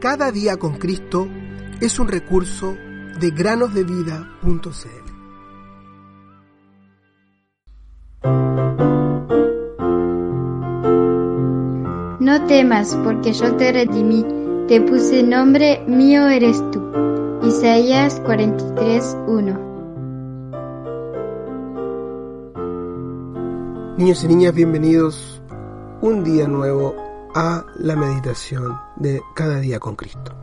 Cada día con Cristo es un recurso de granosdevida.cl. No temas, porque yo te redimí, te puse nombre, mío eres tú. Isaías 43:1 Niños y niñas, bienvenidos un día nuevo a la meditación de cada día con Cristo.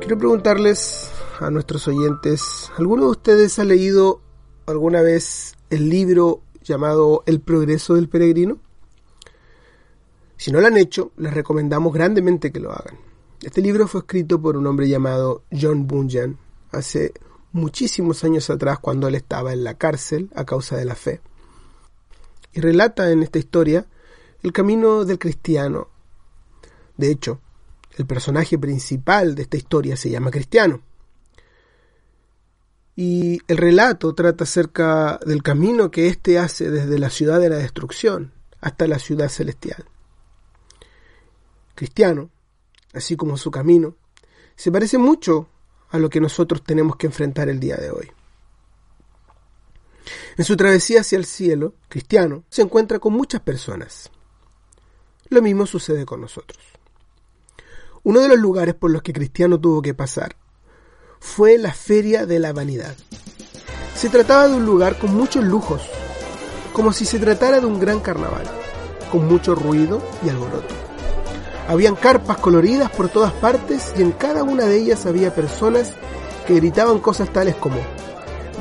Quiero preguntarles a nuestros oyentes, ¿alguno de ustedes ha leído alguna vez el libro llamado El progreso del peregrino? Si no lo han hecho, les recomendamos grandemente que lo hagan. Este libro fue escrito por un hombre llamado John Bunyan hace muchísimos años atrás cuando él estaba en la cárcel a causa de la fe y relata en esta historia el camino del cristiano. De hecho, el personaje principal de esta historia se llama Cristiano. Y el relato trata acerca del camino que éste hace desde la ciudad de la destrucción hasta la ciudad celestial. Cristiano, así como su camino, se parece mucho a lo que nosotros tenemos que enfrentar el día de hoy. En su travesía hacia el cielo, Cristiano se encuentra con muchas personas. Lo mismo sucede con nosotros. Uno de los lugares por los que Cristiano tuvo que pasar fue la Feria de la Vanidad. Se trataba de un lugar con muchos lujos, como si se tratara de un gran carnaval, con mucho ruido y alboroto. Habían carpas coloridas por todas partes y en cada una de ellas había personas que gritaban cosas tales como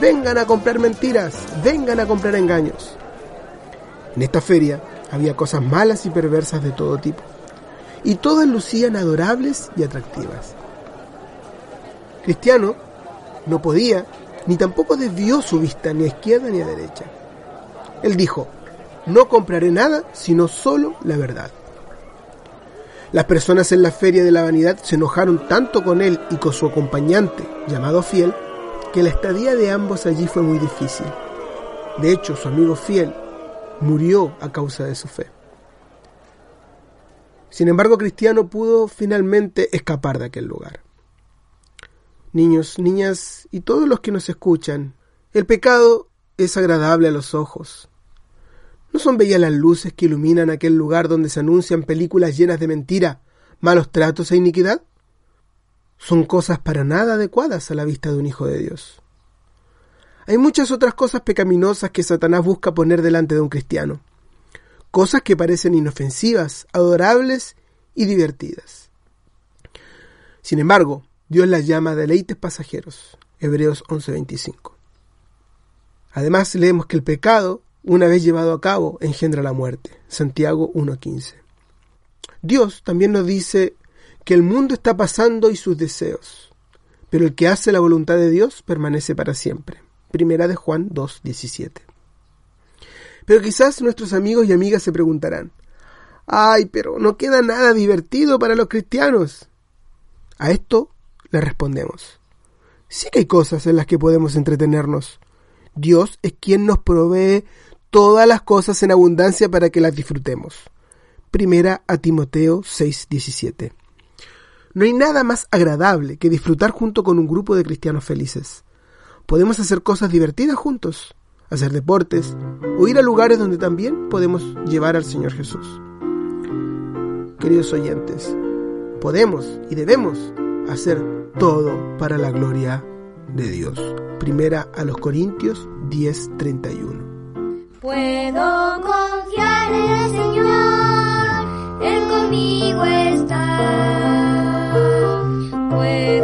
vengan a comprar mentiras, vengan a comprar engaños. En esta feria había cosas malas y perversas de todo tipo, y todas lucían adorables y atractivas. Cristiano no podía, ni tampoco desvió su vista ni a izquierda ni a derecha. Él dijo, no compraré nada sino solo la verdad. Las personas en la feria de la vanidad se enojaron tanto con él y con su acompañante, llamado Fiel, que la estadía de ambos allí fue muy difícil. De hecho, su amigo fiel murió a causa de su fe. Sin embargo, Cristiano pudo finalmente escapar de aquel lugar. Niños, niñas y todos los que nos escuchan, el pecado es agradable a los ojos. ¿No son bellas las luces que iluminan aquel lugar donde se anuncian películas llenas de mentira, malos tratos e iniquidad? son cosas para nada adecuadas a la vista de un hijo de Dios. Hay muchas otras cosas pecaminosas que Satanás busca poner delante de un cristiano, cosas que parecen inofensivas, adorables y divertidas. Sin embargo, Dios las llama deleites pasajeros. Hebreos 11:25. Además leemos que el pecado, una vez llevado a cabo, engendra la muerte. Santiago 1:15. Dios también nos dice que el mundo está pasando y sus deseos, pero el que hace la voluntad de Dios permanece para siempre. Primera de Juan 2.17. Pero quizás nuestros amigos y amigas se preguntarán, ay, pero no queda nada divertido para los cristianos. A esto le respondemos, sí que hay cosas en las que podemos entretenernos. Dios es quien nos provee todas las cosas en abundancia para que las disfrutemos. Primera a Timoteo 6:17. No hay nada más agradable que disfrutar junto con un grupo de cristianos felices. Podemos hacer cosas divertidas juntos, hacer deportes o ir a lugares donde también podemos llevar al Señor Jesús. Queridos oyentes, podemos y debemos hacer todo para la gloria de Dios. Primera a los Corintios 10:31. Puedo confiar en el Señor, Él conmigo está. Pues